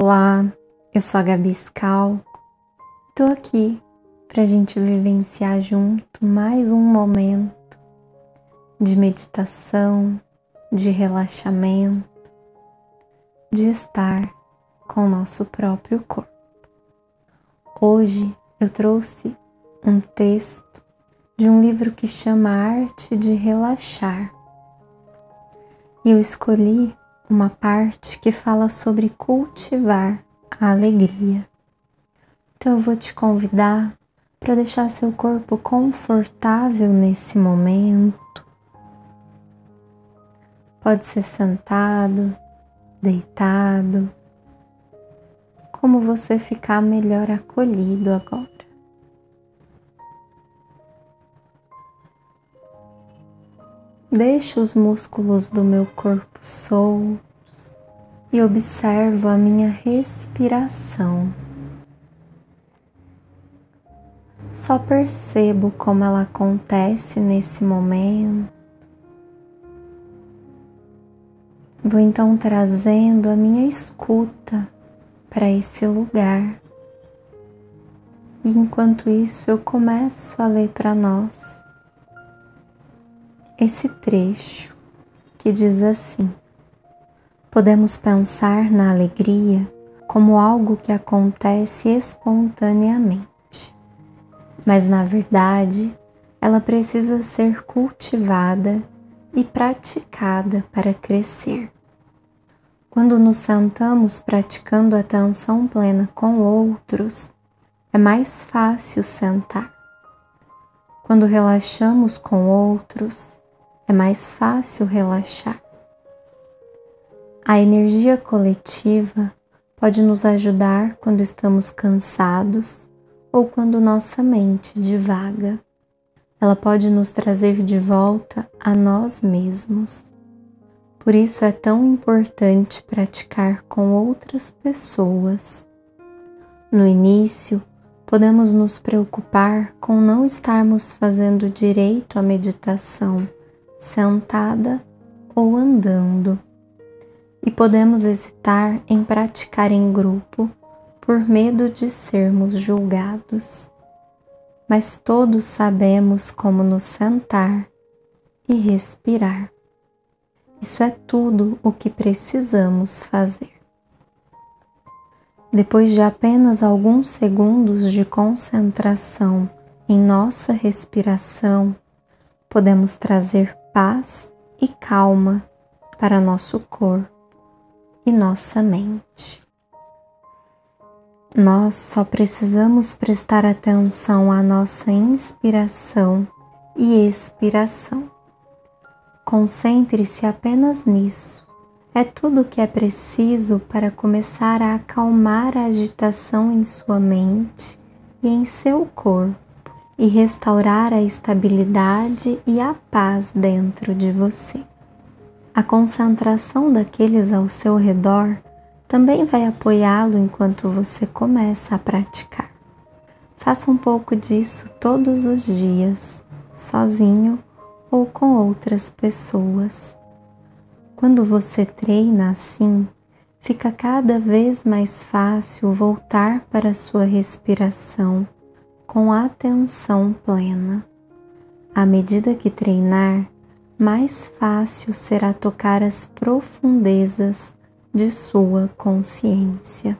Olá, eu sou a Gabi Scal. Tô aqui para a gente vivenciar junto mais um momento de meditação, de relaxamento, de estar com o nosso próprio corpo. Hoje eu trouxe um texto de um livro que chama Arte de Relaxar. E eu escolhi uma parte que fala sobre cultivar a alegria. Então eu vou te convidar para deixar seu corpo confortável nesse momento. Pode ser sentado, deitado, como você ficar melhor acolhido agora. Deixo os músculos do meu corpo soltos e observo a minha respiração. Só percebo como ela acontece nesse momento. Vou então trazendo a minha escuta para esse lugar. E enquanto isso, eu começo a ler para nós esse trecho que diz assim: Podemos pensar na alegria como algo que acontece espontaneamente, mas na verdade ela precisa ser cultivada e praticada para crescer. Quando nos sentamos praticando atenção plena com outros, é mais fácil sentar. Quando relaxamos com outros, é mais fácil relaxar. A energia coletiva pode nos ajudar quando estamos cansados ou quando nossa mente divaga. Ela pode nos trazer de volta a nós mesmos. Por isso é tão importante praticar com outras pessoas. No início, podemos nos preocupar com não estarmos fazendo direito à meditação sentada ou andando. E podemos hesitar em praticar em grupo por medo de sermos julgados. Mas todos sabemos como nos sentar e respirar. Isso é tudo o que precisamos fazer. Depois de apenas alguns segundos de concentração em nossa respiração, podemos trazer paz e calma para nosso corpo e nossa mente. Nós só precisamos prestar atenção à nossa inspiração e expiração. Concentre-se apenas nisso. É tudo o que é preciso para começar a acalmar a agitação em sua mente e em seu corpo e restaurar a estabilidade e a paz dentro de você. A concentração daqueles ao seu redor também vai apoiá-lo enquanto você começa a praticar. Faça um pouco disso todos os dias, sozinho ou com outras pessoas. Quando você treina assim, fica cada vez mais fácil voltar para a sua respiração com atenção plena. À medida que treinar, mais fácil será tocar as profundezas de sua consciência.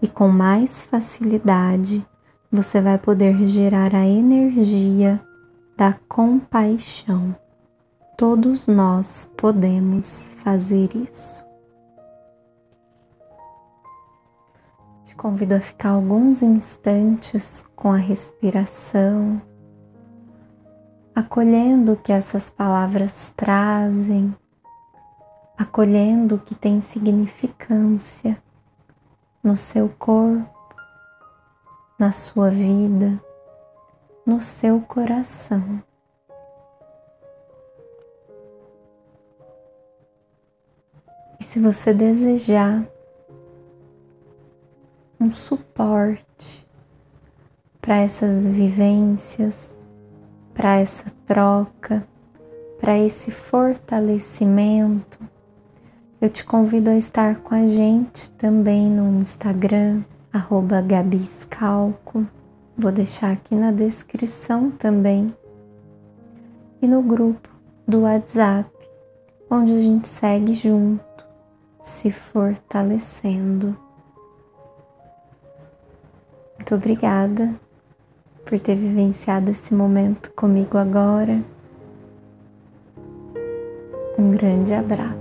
E com mais facilidade você vai poder gerar a energia da compaixão. Todos nós podemos fazer isso. Convido a ficar alguns instantes com a respiração, acolhendo o que essas palavras trazem, acolhendo o que tem significância no seu corpo, na sua vida, no seu coração. E se você desejar, um suporte para essas vivências, para essa troca, para esse fortalecimento, Eu te convido a estar com a gente também no Instagram, arroba Gabi Scalco. Vou deixar aqui na descrição também. E no grupo do WhatsApp, onde a gente segue junto, se fortalecendo. Muito obrigada por ter vivenciado esse momento comigo agora. Um grande abraço.